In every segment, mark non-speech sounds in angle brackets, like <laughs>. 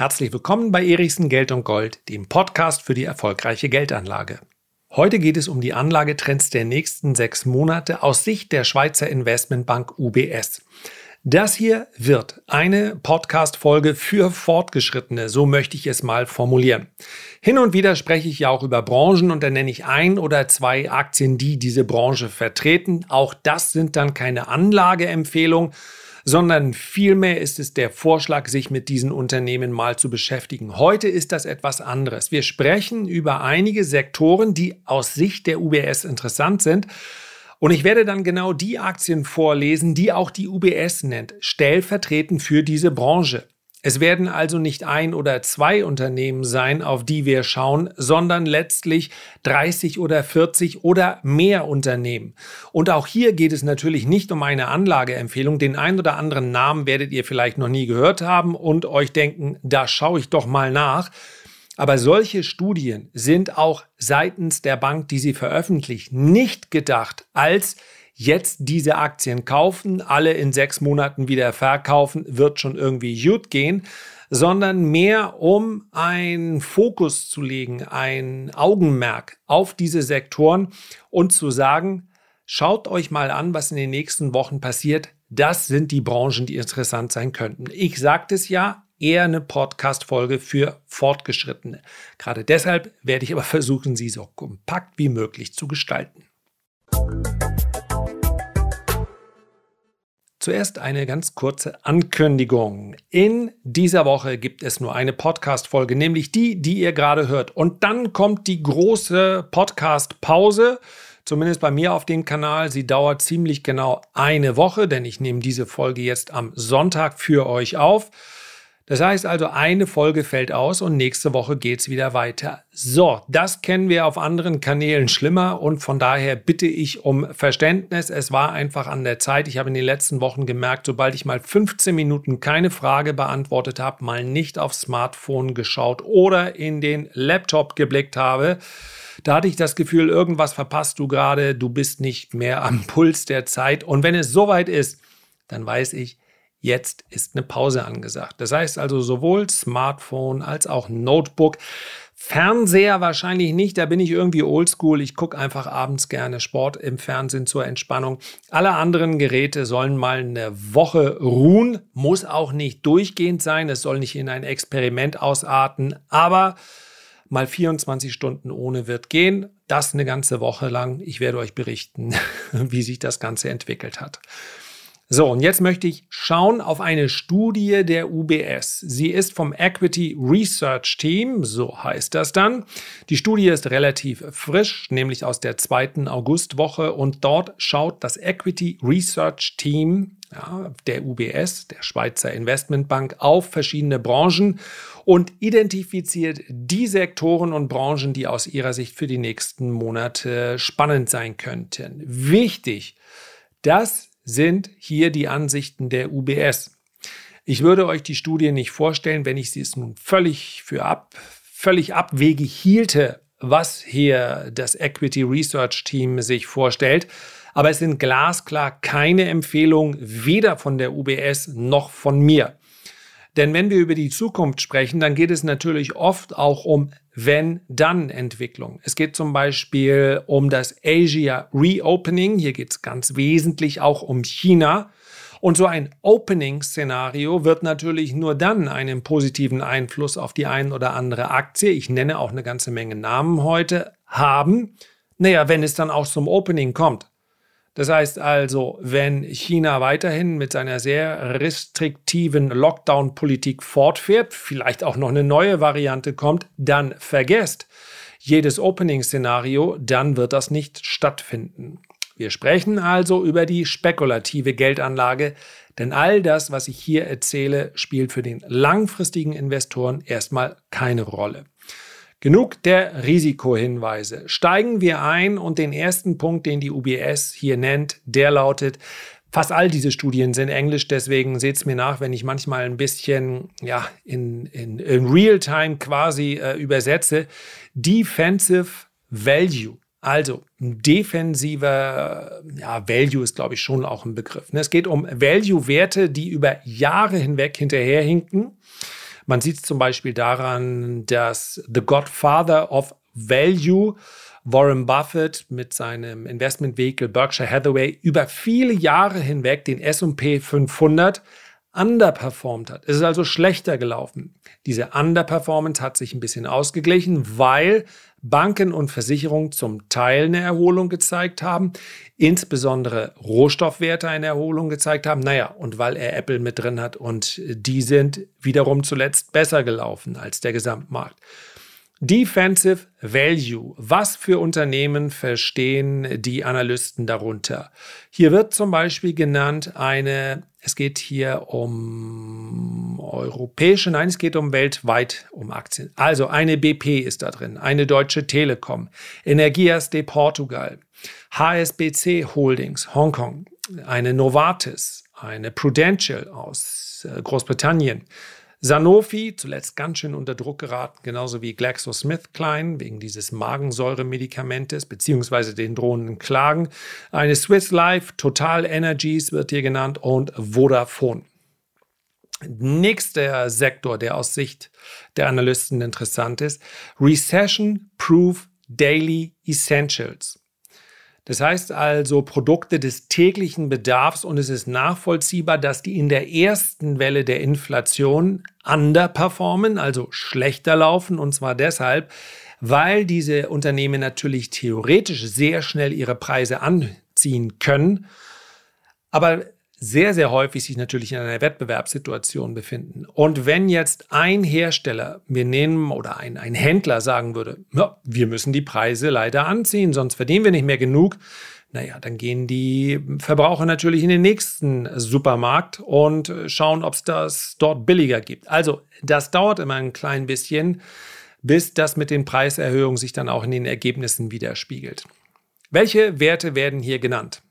Herzlich willkommen bei Erichsen Geld und Gold, dem Podcast für die erfolgreiche Geldanlage. Heute geht es um die Anlagetrends der nächsten sechs Monate aus Sicht der Schweizer Investmentbank UBS. Das hier wird eine Podcast-Folge für Fortgeschrittene, so möchte ich es mal formulieren. Hin und wieder spreche ich ja auch über Branchen und dann nenne ich ein oder zwei Aktien, die diese Branche vertreten. Auch das sind dann keine Anlageempfehlungen, sondern vielmehr ist es der Vorschlag, sich mit diesen Unternehmen mal zu beschäftigen. Heute ist das etwas anderes. Wir sprechen über einige Sektoren, die aus Sicht der UBS interessant sind und ich werde dann genau die Aktien vorlesen, die auch die UBS nennt, stellvertretend für diese Branche. Es werden also nicht ein oder zwei Unternehmen sein, auf die wir schauen, sondern letztlich 30 oder 40 oder mehr Unternehmen. Und auch hier geht es natürlich nicht um eine Anlageempfehlung. Den einen oder anderen Namen werdet ihr vielleicht noch nie gehört haben und euch denken, da schaue ich doch mal nach. Aber solche Studien sind auch seitens der Bank, die sie veröffentlicht, nicht gedacht als jetzt diese Aktien kaufen, alle in sechs Monaten wieder verkaufen, wird schon irgendwie gut gehen, sondern mehr um einen Fokus zu legen, ein Augenmerk auf diese Sektoren und zu sagen, schaut euch mal an, was in den nächsten Wochen passiert. Das sind die Branchen, die interessant sein könnten. Ich sagte es ja, eher eine Podcast-Folge für Fortgeschrittene. Gerade deshalb werde ich aber versuchen, sie so kompakt wie möglich zu gestalten. Zuerst eine ganz kurze Ankündigung. In dieser Woche gibt es nur eine Podcast-Folge, nämlich die, die ihr gerade hört. Und dann kommt die große Podcast-Pause. Zumindest bei mir auf dem Kanal. Sie dauert ziemlich genau eine Woche, denn ich nehme diese Folge jetzt am Sonntag für euch auf. Das heißt also, eine Folge fällt aus und nächste Woche geht's wieder weiter. So, das kennen wir auf anderen Kanälen schlimmer und von daher bitte ich um Verständnis. Es war einfach an der Zeit. Ich habe in den letzten Wochen gemerkt, sobald ich mal 15 Minuten keine Frage beantwortet habe, mal nicht aufs Smartphone geschaut oder in den Laptop geblickt habe, da hatte ich das Gefühl, irgendwas verpasst du gerade, du bist nicht mehr am Puls der Zeit. Und wenn es soweit ist, dann weiß ich, Jetzt ist eine Pause angesagt. Das heißt also sowohl Smartphone als auch Notebook. Fernseher wahrscheinlich nicht, da bin ich irgendwie oldschool. Ich gucke einfach abends gerne Sport im Fernsehen zur Entspannung. Alle anderen Geräte sollen mal eine Woche ruhen, muss auch nicht durchgehend sein, es soll nicht in ein Experiment ausarten, aber mal 24 Stunden ohne wird gehen. Das eine ganze Woche lang. Ich werde euch berichten, <laughs> wie sich das Ganze entwickelt hat. So, und jetzt möchte ich schauen auf eine Studie der UBS. Sie ist vom Equity Research Team, so heißt das dann. Die Studie ist relativ frisch, nämlich aus der zweiten Augustwoche und dort schaut das Equity Research Team ja, der UBS, der Schweizer Investmentbank, auf verschiedene Branchen und identifiziert die Sektoren und Branchen, die aus ihrer Sicht für die nächsten Monate spannend sein könnten. Wichtig, das sind hier die Ansichten der UBS. Ich würde euch die Studie nicht vorstellen, wenn ich sie es nun völlig für ab, völlig abwegig hielte, was hier das Equity Research Team sich vorstellt. Aber es sind glasklar keine Empfehlungen weder von der UBS noch von mir. Denn wenn wir über die Zukunft sprechen, dann geht es natürlich oft auch um wenn-dann-Entwicklung. Es geht zum Beispiel um das Asia Reopening. Hier geht es ganz wesentlich auch um China. Und so ein Opening-Szenario wird natürlich nur dann einen positiven Einfluss auf die ein oder andere Aktie, ich nenne auch eine ganze Menge Namen heute, haben, naja, wenn es dann auch zum Opening kommt. Das heißt also, wenn China weiterhin mit seiner sehr restriktiven Lockdown-Politik fortfährt, vielleicht auch noch eine neue Variante kommt, dann vergesst jedes Opening-Szenario, dann wird das nicht stattfinden. Wir sprechen also über die spekulative Geldanlage, denn all das, was ich hier erzähle, spielt für den langfristigen Investoren erstmal keine Rolle. Genug der Risikohinweise. Steigen wir ein und den ersten Punkt, den die UBS hier nennt, der lautet, Fast all diese Studien sind Englisch, deswegen seht es mir nach, wenn ich manchmal ein bisschen ja, in, in, in Real-Time quasi äh, übersetze. Defensive Value. Also defensiver ja, Value ist, glaube ich, schon auch ein Begriff. Ne? Es geht um Value-Werte, die über Jahre hinweg hinterherhinken Man sieht es zum Beispiel daran, dass The Godfather of Value Warren Buffett mit seinem Investmentvehikel Berkshire Hathaway über viele Jahre hinweg den S&P 500 underperformed hat. Es ist also schlechter gelaufen. Diese Underperformance hat sich ein bisschen ausgeglichen, weil Banken und Versicherungen zum Teil eine Erholung gezeigt haben, insbesondere Rohstoffwerte eine Erholung gezeigt haben. Naja, und weil er Apple mit drin hat und die sind wiederum zuletzt besser gelaufen als der Gesamtmarkt. Defensive Value. Was für Unternehmen verstehen die Analysten darunter? Hier wird zum Beispiel genannt eine, es geht hier um europäische, nein, es geht um weltweit um Aktien. Also eine BP ist da drin, eine Deutsche Telekom, Energias de Portugal, HSBC Holdings, Hongkong, eine Novartis, eine Prudential aus äh, Großbritannien, Sanofi, zuletzt ganz schön unter Druck geraten, genauso wie GlaxoSmithKline wegen dieses Magensäuremedikamentes beziehungsweise den drohenden Klagen. Eine Swiss Life, Total Energies wird hier genannt und Vodafone. Nächster Sektor, der aus Sicht der Analysten interessant ist, Recession Proof Daily Essentials. Das heißt also Produkte des täglichen Bedarfs und es ist nachvollziehbar, dass die in der ersten Welle der Inflation underperformen, also schlechter laufen und zwar deshalb, weil diese Unternehmen natürlich theoretisch sehr schnell ihre Preise anziehen können, aber sehr, sehr häufig sich natürlich in einer Wettbewerbssituation befinden. Und wenn jetzt ein Hersteller, wir nehmen oder ein, ein Händler sagen würde, ja, wir müssen die Preise leider anziehen, sonst verdienen wir nicht mehr genug, naja, dann gehen die Verbraucher natürlich in den nächsten Supermarkt und schauen, ob es das dort billiger gibt. Also das dauert immer ein klein bisschen, bis das mit den Preiserhöhungen sich dann auch in den Ergebnissen widerspiegelt. Welche Werte werden hier genannt?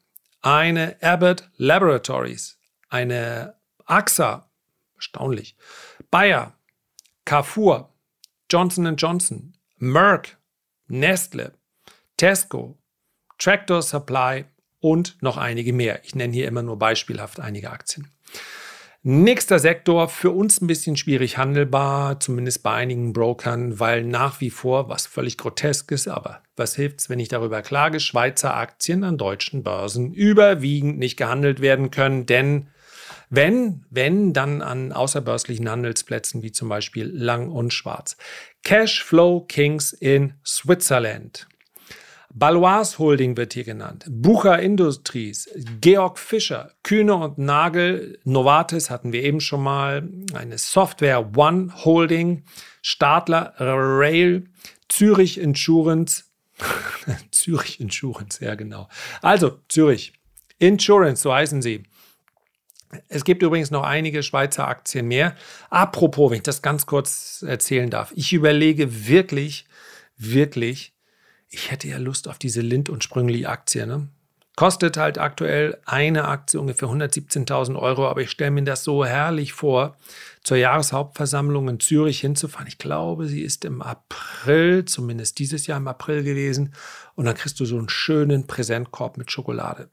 Eine Abbott Laboratories, eine AXA, erstaunlich, Bayer, Carrefour, Johnson Johnson, Merck, Nestle, Tesco, Tractor Supply und noch einige mehr. Ich nenne hier immer nur beispielhaft einige Aktien. Nächster Sektor, für uns ein bisschen schwierig handelbar, zumindest bei einigen Brokern, weil nach wie vor, was völlig grotesk ist, aber was hilft es, wenn ich darüber klage, Schweizer Aktien an deutschen Börsen überwiegend nicht gehandelt werden können, denn wenn, wenn, dann an außerbörslichen Handelsplätzen wie zum Beispiel Lang und Schwarz. Cashflow Kings in Switzerland. Balois Holding wird hier genannt, Bucher Industries, Georg Fischer, Kühne und Nagel, Novartis hatten wir eben schon mal, eine Software One Holding, Stadler Rail, Zürich Insurance, <laughs> Zürich Insurance, ja genau. Also Zürich Insurance, so heißen sie. Es gibt übrigens noch einige Schweizer Aktien mehr. Apropos, wenn ich das ganz kurz erzählen darf, ich überlege wirklich, wirklich, ich hätte ja Lust auf diese Lind und Sprüngli-Aktie. Ne? Kostet halt aktuell eine Aktie ungefähr 117.000 Euro, aber ich stelle mir das so herrlich vor, zur Jahreshauptversammlung in Zürich hinzufahren. Ich glaube, sie ist im April, zumindest dieses Jahr im April gewesen. Und dann kriegst du so einen schönen Präsentkorb mit Schokolade.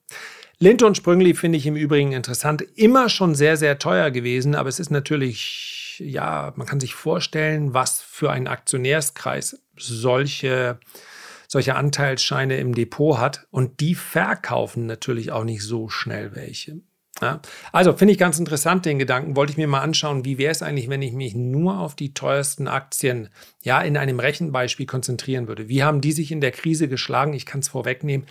Lind und Sprüngli finde ich im Übrigen interessant. Immer schon sehr, sehr teuer gewesen, aber es ist natürlich, ja, man kann sich vorstellen, was für ein Aktionärskreis solche solche Anteilsscheine im Depot hat und die verkaufen natürlich auch nicht so schnell welche. Ja, also finde ich ganz interessant den Gedanken. Wollte ich mir mal anschauen, wie wäre es eigentlich, wenn ich mich nur auf die teuersten Aktien ja in einem Rechenbeispiel konzentrieren würde. Wie haben die sich in der Krise geschlagen? Ich kann es vorwegnehmen.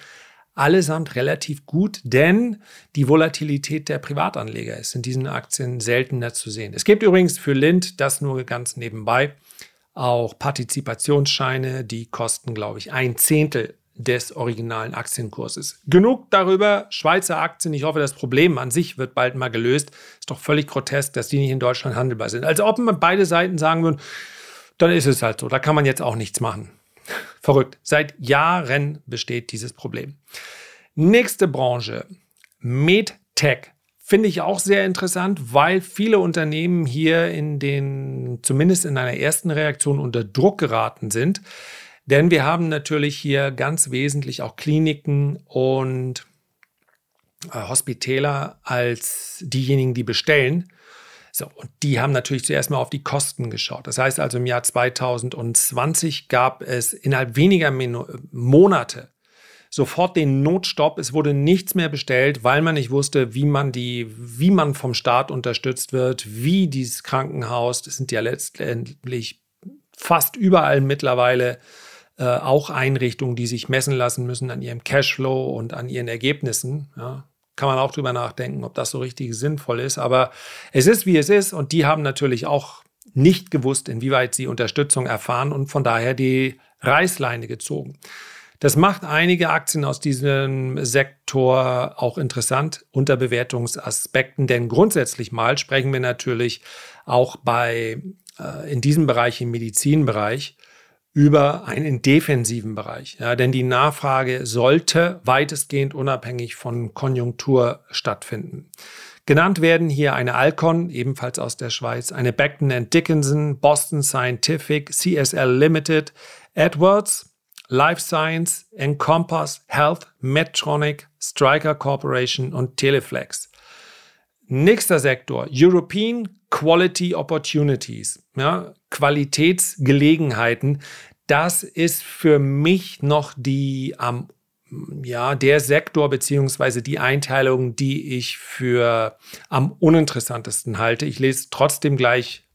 Allesamt relativ gut, denn die Volatilität der Privatanleger ist in diesen Aktien seltener zu sehen. Es gibt übrigens für Lind, das nur ganz nebenbei, auch Partizipationsscheine, die kosten, glaube ich, ein Zehntel des originalen Aktienkurses. Genug darüber, Schweizer Aktien. Ich hoffe, das Problem an sich wird bald mal gelöst. Ist doch völlig grotesk, dass die nicht in Deutschland handelbar sind. Also ob man beide Seiten sagen würden, dann ist es halt so. Da kann man jetzt auch nichts machen. <laughs> Verrückt. Seit Jahren besteht dieses Problem. Nächste Branche. MedTech. Finde ich auch sehr interessant, weil viele Unternehmen hier in den, zumindest in einer ersten Reaktion unter Druck geraten sind. Denn wir haben natürlich hier ganz wesentlich auch Kliniken und äh, Hospitäler als diejenigen, die bestellen. So, und die haben natürlich zuerst mal auf die Kosten geschaut. Das heißt also, im Jahr 2020 gab es innerhalb weniger Monate sofort den Notstopp. Es wurde nichts mehr bestellt, weil man nicht wusste, wie man die, wie man vom Staat unterstützt wird, wie dieses Krankenhaus, das sind ja letztendlich fast überall mittlerweile äh, auch Einrichtungen, die sich messen lassen müssen an ihrem Cashflow und an ihren Ergebnissen. Ja, kann man auch drüber nachdenken, ob das so richtig sinnvoll ist. Aber es ist, wie es ist. Und die haben natürlich auch nicht gewusst, inwieweit sie Unterstützung erfahren und von daher die Reißleine gezogen. Das macht einige Aktien aus diesem Sektor auch interessant unter Bewertungsaspekten, denn grundsätzlich mal sprechen wir natürlich auch bei äh, in diesem Bereich, im Medizinbereich, über einen defensiven Bereich. Ja, denn die Nachfrage sollte weitestgehend unabhängig von Konjunktur stattfinden. Genannt werden hier eine Alcon, ebenfalls aus der Schweiz, eine Beckton Dickinson, Boston Scientific, CSL Limited, Edwards, Life Science, Encompass, Health, Medtronic, Stryker Corporation und Teleflex. Nächster Sektor, European Quality Opportunities, ja, Qualitätsgelegenheiten. Das ist für mich noch die am ja, der Sektor beziehungsweise die Einteilung, die ich für am uninteressantesten halte. Ich lese trotzdem gleich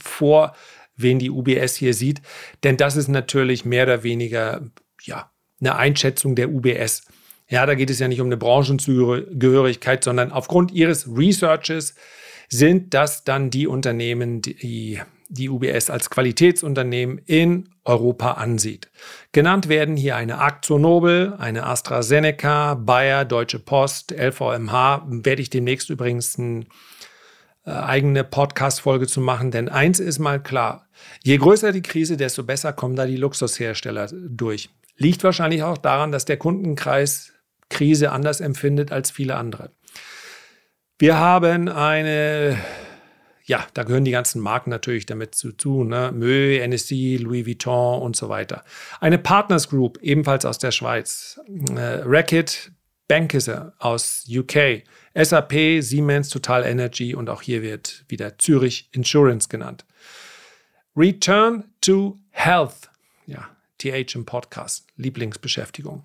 vor, wen die UBS hier sieht, denn das ist natürlich mehr oder weniger ja, eine Einschätzung der UBS. Ja, da geht es ja nicht um eine Branchenzugehörigkeit, sondern aufgrund ihres Researches sind das dann die Unternehmen, die die UBS als Qualitätsunternehmen in Europa ansieht. Genannt werden hier eine Aktionobel, eine AstraZeneca, Bayer, Deutsche Post, LVMH. Werde ich demnächst übrigens eine äh, eigene Podcast-Folge zu machen, denn eins ist mal klar. Je größer die Krise, desto besser kommen da die Luxushersteller durch. Liegt wahrscheinlich auch daran, dass der Kundenkreis Krise anders empfindet als viele andere. Wir haben eine, ja, da gehören die ganzen Marken natürlich damit zu, zu ne? Mö, NSC, Louis Vuitton und so weiter. Eine Partners Group, ebenfalls aus der Schweiz. Äh, Racket Bankisse aus UK. SAP, Siemens, Total Energy und auch hier wird wieder Zürich Insurance genannt. Return to Health. Ja, TH im Podcast. Lieblingsbeschäftigung.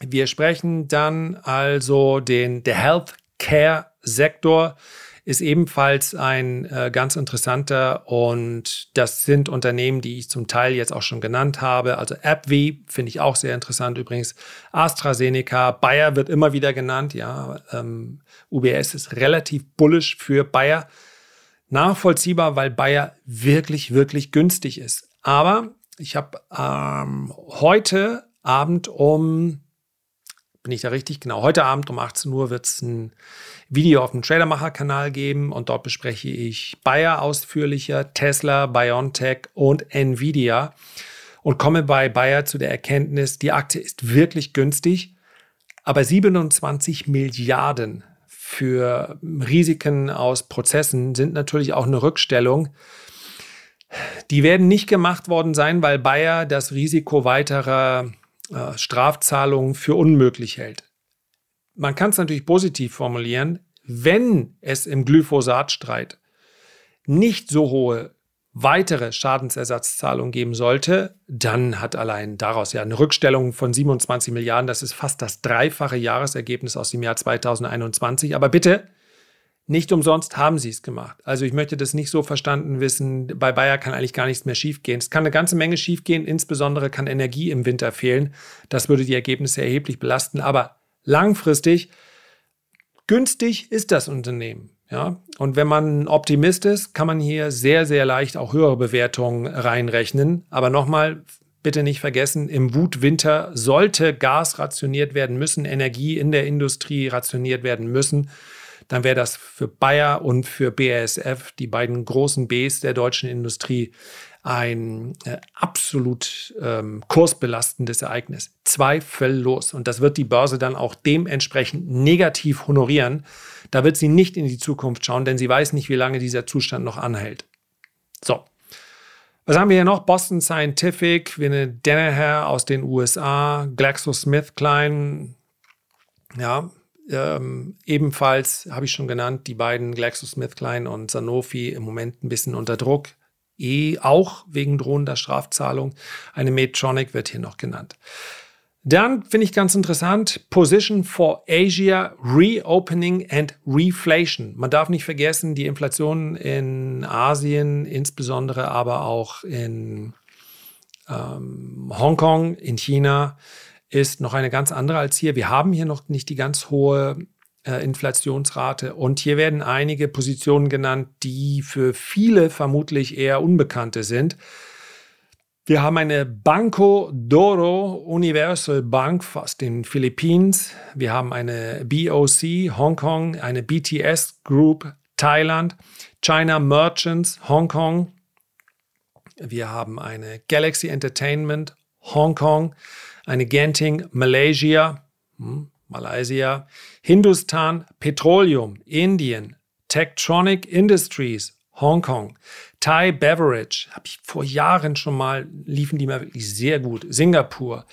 Wir sprechen dann also den, der Health Care-Sektor ist ebenfalls ein äh, ganz interessanter und das sind Unternehmen, die ich zum Teil jetzt auch schon genannt habe. Also AbbVie finde ich auch sehr interessant übrigens. AstraZeneca, Bayer wird immer wieder genannt. Ja, ähm, UBS ist relativ bullish für Bayer. Nachvollziehbar, weil Bayer wirklich, wirklich günstig ist. Aber ich habe ähm, heute Abend um bin ich da richtig? Genau, heute Abend um 18 Uhr wird es ein Video auf dem Tradermacher-Kanal geben und dort bespreche ich Bayer ausführlicher, Tesla, BioNTech und Nvidia und komme bei Bayer zu der Erkenntnis, die Aktie ist wirklich günstig, aber 27 Milliarden für Risiken aus Prozessen sind natürlich auch eine Rückstellung. Die werden nicht gemacht worden sein, weil Bayer das Risiko weiterer äh, Strafzahlungen für unmöglich hält. Man kann es natürlich positiv formulieren, wenn es im Glyphosatstreit nicht so hohe weitere Schadensersatzzahlungen geben sollte, dann hat allein daraus ja eine Rückstellung von 27 Milliarden, das ist fast das dreifache Jahresergebnis aus dem Jahr 2021. Aber bitte, nicht umsonst haben sie es gemacht. Also ich möchte das nicht so verstanden wissen, bei Bayer kann eigentlich gar nichts mehr schiefgehen. Es kann eine ganze Menge schiefgehen, insbesondere kann Energie im Winter fehlen. Das würde die Ergebnisse erheblich belasten. Aber langfristig günstig ist das Unternehmen. Ja? Und wenn man Optimist ist, kann man hier sehr, sehr leicht auch höhere Bewertungen reinrechnen. Aber nochmal, bitte nicht vergessen, im Wutwinter sollte Gas rationiert werden müssen, Energie in der Industrie rationiert werden müssen dann wäre das für Bayer und für BASF, die beiden großen Bs der deutschen Industrie, ein äh, absolut ähm, kursbelastendes Ereignis. Zweifellos. Und das wird die Börse dann auch dementsprechend negativ honorieren. Da wird sie nicht in die Zukunft schauen, denn sie weiß nicht, wie lange dieser Zustand noch anhält. So. Was haben wir hier noch? Boston Scientific, Winne Danaher aus den USA, GlaxoSmithKline, ja, ähm, ebenfalls, habe ich schon genannt, die beiden GlaxoSmithKline und Sanofi im Moment ein bisschen unter Druck. Eh auch wegen drohender Strafzahlung. Eine Medtronic wird hier noch genannt. Dann finde ich ganz interessant, Position for Asia Reopening and Reflation. Man darf nicht vergessen, die Inflation in Asien, insbesondere aber auch in ähm, Hongkong, in China, ist noch eine ganz andere als hier. Wir haben hier noch nicht die ganz hohe äh, Inflationsrate und hier werden einige Positionen genannt, die für viele vermutlich eher unbekannte sind. Wir haben eine Banco d'Oro Universal Bank aus den Philippinen. Wir haben eine BOC Hongkong, eine BTS Group Thailand, China Merchants Hongkong. Wir haben eine Galaxy Entertainment Hongkong, eine Genting Malaysia, hm, Malaysia, Hindustan Petroleum Indien, Tektronic Industries Hongkong, Thai Beverage, habe ich vor Jahren schon mal, liefen die mal wirklich sehr gut. Singapur,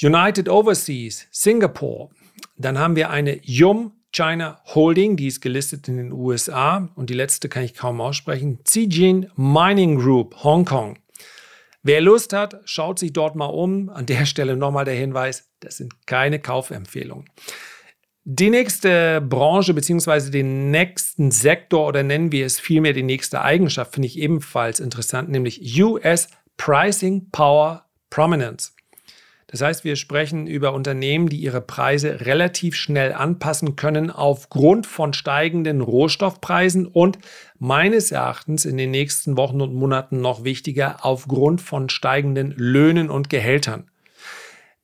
United Overseas, Singapore. Dann haben wir eine Yum China Holding, die ist gelistet in den USA und die letzte kann ich kaum aussprechen. Zijin Mining Group, Hongkong. Wer Lust hat, schaut sich dort mal um. An der Stelle nochmal der Hinweis, das sind keine Kaufempfehlungen. Die nächste Branche beziehungsweise den nächsten Sektor oder nennen wir es vielmehr die nächste Eigenschaft finde ich ebenfalls interessant, nämlich US Pricing Power Prominence. Das heißt, wir sprechen über Unternehmen, die ihre Preise relativ schnell anpassen können aufgrund von steigenden Rohstoffpreisen und meines Erachtens in den nächsten Wochen und Monaten noch wichtiger aufgrund von steigenden Löhnen und Gehältern.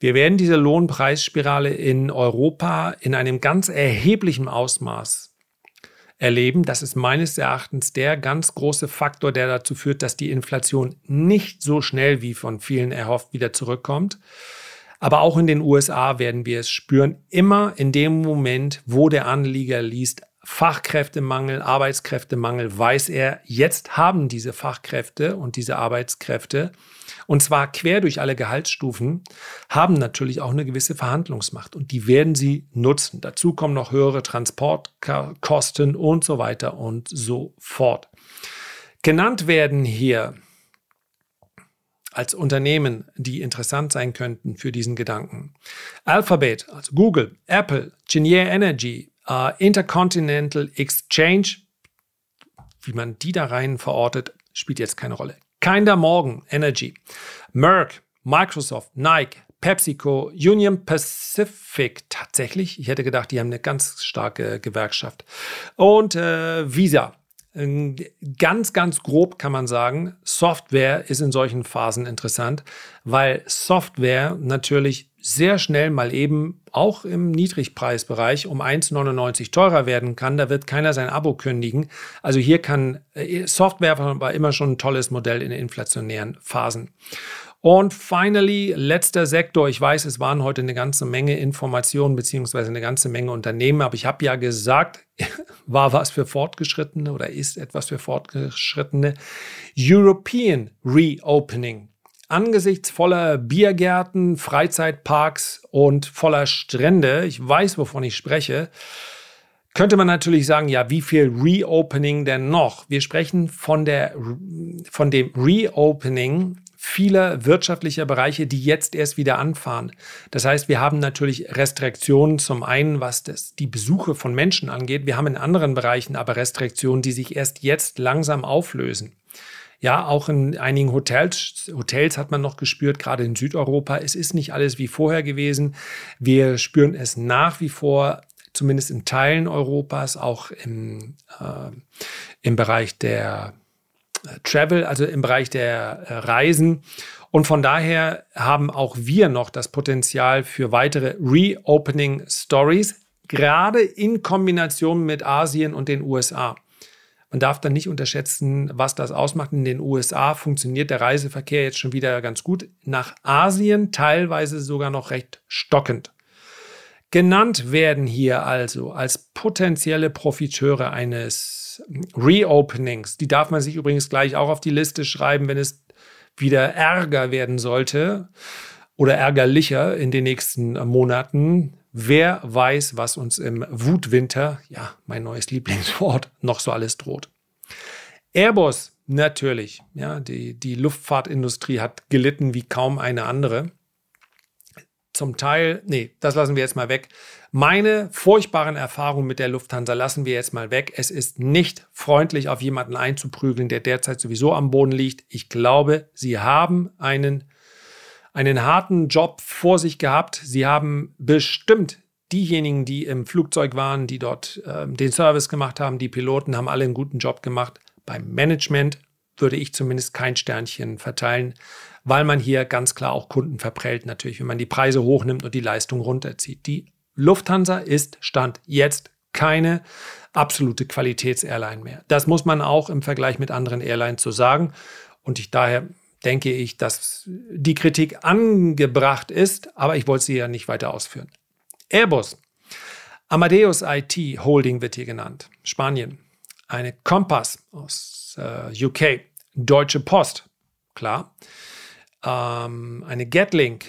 Wir werden diese Lohnpreisspirale in Europa in einem ganz erheblichen Ausmaß erleben. Das ist meines Erachtens der ganz große Faktor, der dazu führt, dass die Inflation nicht so schnell wie von vielen erhofft wieder zurückkommt. Aber auch in den USA werden wir es spüren, immer in dem Moment, wo der Anlieger liest, Fachkräftemangel, Arbeitskräftemangel, weiß er, jetzt haben diese Fachkräfte und diese Arbeitskräfte und zwar quer durch alle Gehaltsstufen, haben natürlich auch eine gewisse Verhandlungsmacht und die werden sie nutzen. Dazu kommen noch höhere Transportkosten und so weiter und so fort. Genannt werden hier als Unternehmen, die interessant sein könnten für diesen Gedanken. Alphabet, also Google, Apple, Cheniere Energy, uh, Intercontinental Exchange, wie man die da rein verortet, spielt jetzt keine Rolle. Kinder Morgan Energy, Merck, Microsoft, Nike, PepsiCo, Union Pacific, tatsächlich, ich hätte gedacht, die haben eine ganz starke Gewerkschaft. Und äh, Visa. Ganz, ganz grob kann man sagen, Software ist in solchen Phasen interessant, weil Software natürlich sehr schnell mal eben auch im Niedrigpreisbereich um 1,99 teurer werden kann. Da wird keiner sein Abo kündigen. Also hier kann äh, Software war immer schon ein tolles Modell in inflationären Phasen. Und finally, letzter Sektor. Ich weiß, es waren heute eine ganze Menge Informationen beziehungsweise eine ganze Menge Unternehmen, aber ich habe ja gesagt, <laughs> war was für Fortgeschrittene oder ist etwas für Fortgeschrittene. European Reopening angesichts voller Biergärten, Freizeitparks und voller Strände, ich weiß, wovon ich spreche, könnte man natürlich sagen, ja, wie viel Reopening denn noch? Wir sprechen von, der, von dem Reopening vieler wirtschaftlicher Bereiche, die jetzt erst wieder anfahren. Das heißt, wir haben natürlich Restriktionen zum einen, was das, die Besuche von Menschen angeht. Wir haben in anderen Bereichen aber Restriktionen, die sich erst jetzt langsam auflösen. Ja, auch in einigen Hotels, Hotels hat man noch gespürt, gerade in Südeuropa. Es ist nicht alles wie vorher gewesen. Wir spüren es nach wie vor, zumindest in Teilen Europas, auch im, äh, im Bereich der Travel, also im Bereich der äh, Reisen. Und von daher haben auch wir noch das Potenzial für weitere Reopening Stories, gerade in Kombination mit Asien und den USA. Man darf dann nicht unterschätzen, was das ausmacht. In den USA funktioniert der Reiseverkehr jetzt schon wieder ganz gut. Nach Asien teilweise sogar noch recht stockend. Genannt werden hier also als potenzielle Profiteure eines Reopenings. Die darf man sich übrigens gleich auch auf die Liste schreiben, wenn es wieder Ärger werden sollte oder ärgerlicher in den nächsten Monaten. Wer weiß, was uns im Wutwinter, ja, mein neues Lieblingswort, noch so alles droht. Airbus, natürlich. Ja, die, die Luftfahrtindustrie hat gelitten wie kaum eine andere. Zum Teil, nee, das lassen wir jetzt mal weg. Meine furchtbaren Erfahrungen mit der Lufthansa lassen wir jetzt mal weg. Es ist nicht freundlich, auf jemanden einzuprügeln, der derzeit sowieso am Boden liegt. Ich glaube, sie haben einen, einen harten Job vor sich gehabt. Sie haben bestimmt diejenigen, die im Flugzeug waren, die dort äh, den Service gemacht haben, die Piloten haben alle einen guten Job gemacht. Beim Management würde ich zumindest kein Sternchen verteilen, weil man hier ganz klar auch Kunden verprellt natürlich, wenn man die Preise hochnimmt und die Leistung runterzieht. Die Lufthansa ist Stand jetzt keine absolute Qualitätsairline mehr. Das muss man auch im Vergleich mit anderen Airlines so sagen. Und ich daher denke ich, dass die Kritik angebracht ist, aber ich wollte sie ja nicht weiter ausführen. Airbus. Amadeus IT Holding wird hier genannt. Spanien. Eine Compass aus äh, UK. Deutsche Post. Klar. Ähm, eine Getlink.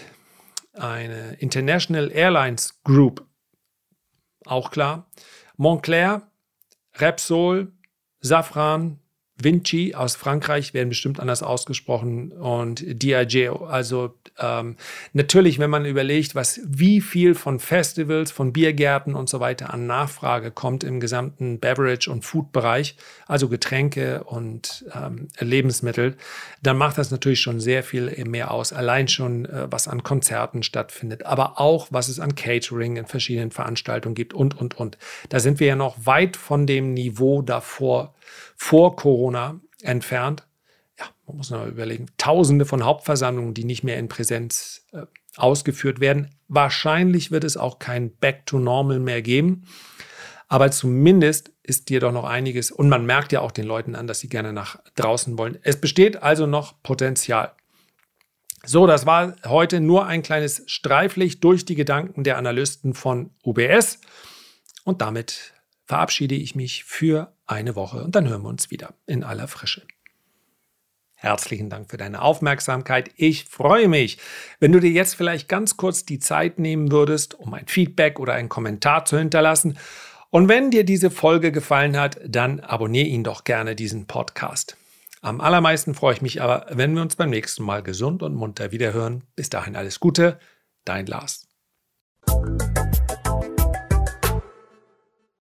Eine International Airlines Group. Auch klar. Montclair. Repsol. Safran. Vinci aus Frankreich werden bestimmt anders ausgesprochen und Diageo. Also ähm, natürlich, wenn man überlegt, was wie viel von Festivals, von Biergärten und so weiter an Nachfrage kommt im gesamten Beverage- und Food-Bereich, also Getränke und ähm, Lebensmittel, dann macht das natürlich schon sehr viel mehr aus. Allein schon, äh, was an Konzerten stattfindet, aber auch, was es an Catering in verschiedenen Veranstaltungen gibt und, und, und. Da sind wir ja noch weit von dem Niveau davor vor Corona entfernt. Ja, man muss noch überlegen, Tausende von Hauptversammlungen, die nicht mehr in Präsenz äh, ausgeführt werden. Wahrscheinlich wird es auch kein Back to Normal mehr geben. Aber zumindest ist dir doch noch einiges und man merkt ja auch den Leuten an, dass sie gerne nach draußen wollen. Es besteht also noch Potenzial. So, das war heute nur ein kleines Streiflicht durch die Gedanken der Analysten von UBS. Und damit verabschiede ich mich für eine Woche und dann hören wir uns wieder in aller Frische. Herzlichen Dank für deine Aufmerksamkeit. Ich freue mich, wenn du dir jetzt vielleicht ganz kurz die Zeit nehmen würdest, um ein Feedback oder einen Kommentar zu hinterlassen. Und wenn dir diese Folge gefallen hat, dann abonniere ihn doch gerne diesen Podcast. Am allermeisten freue ich mich aber, wenn wir uns beim nächsten Mal gesund und munter wiederhören. Bis dahin alles Gute, dein Lars.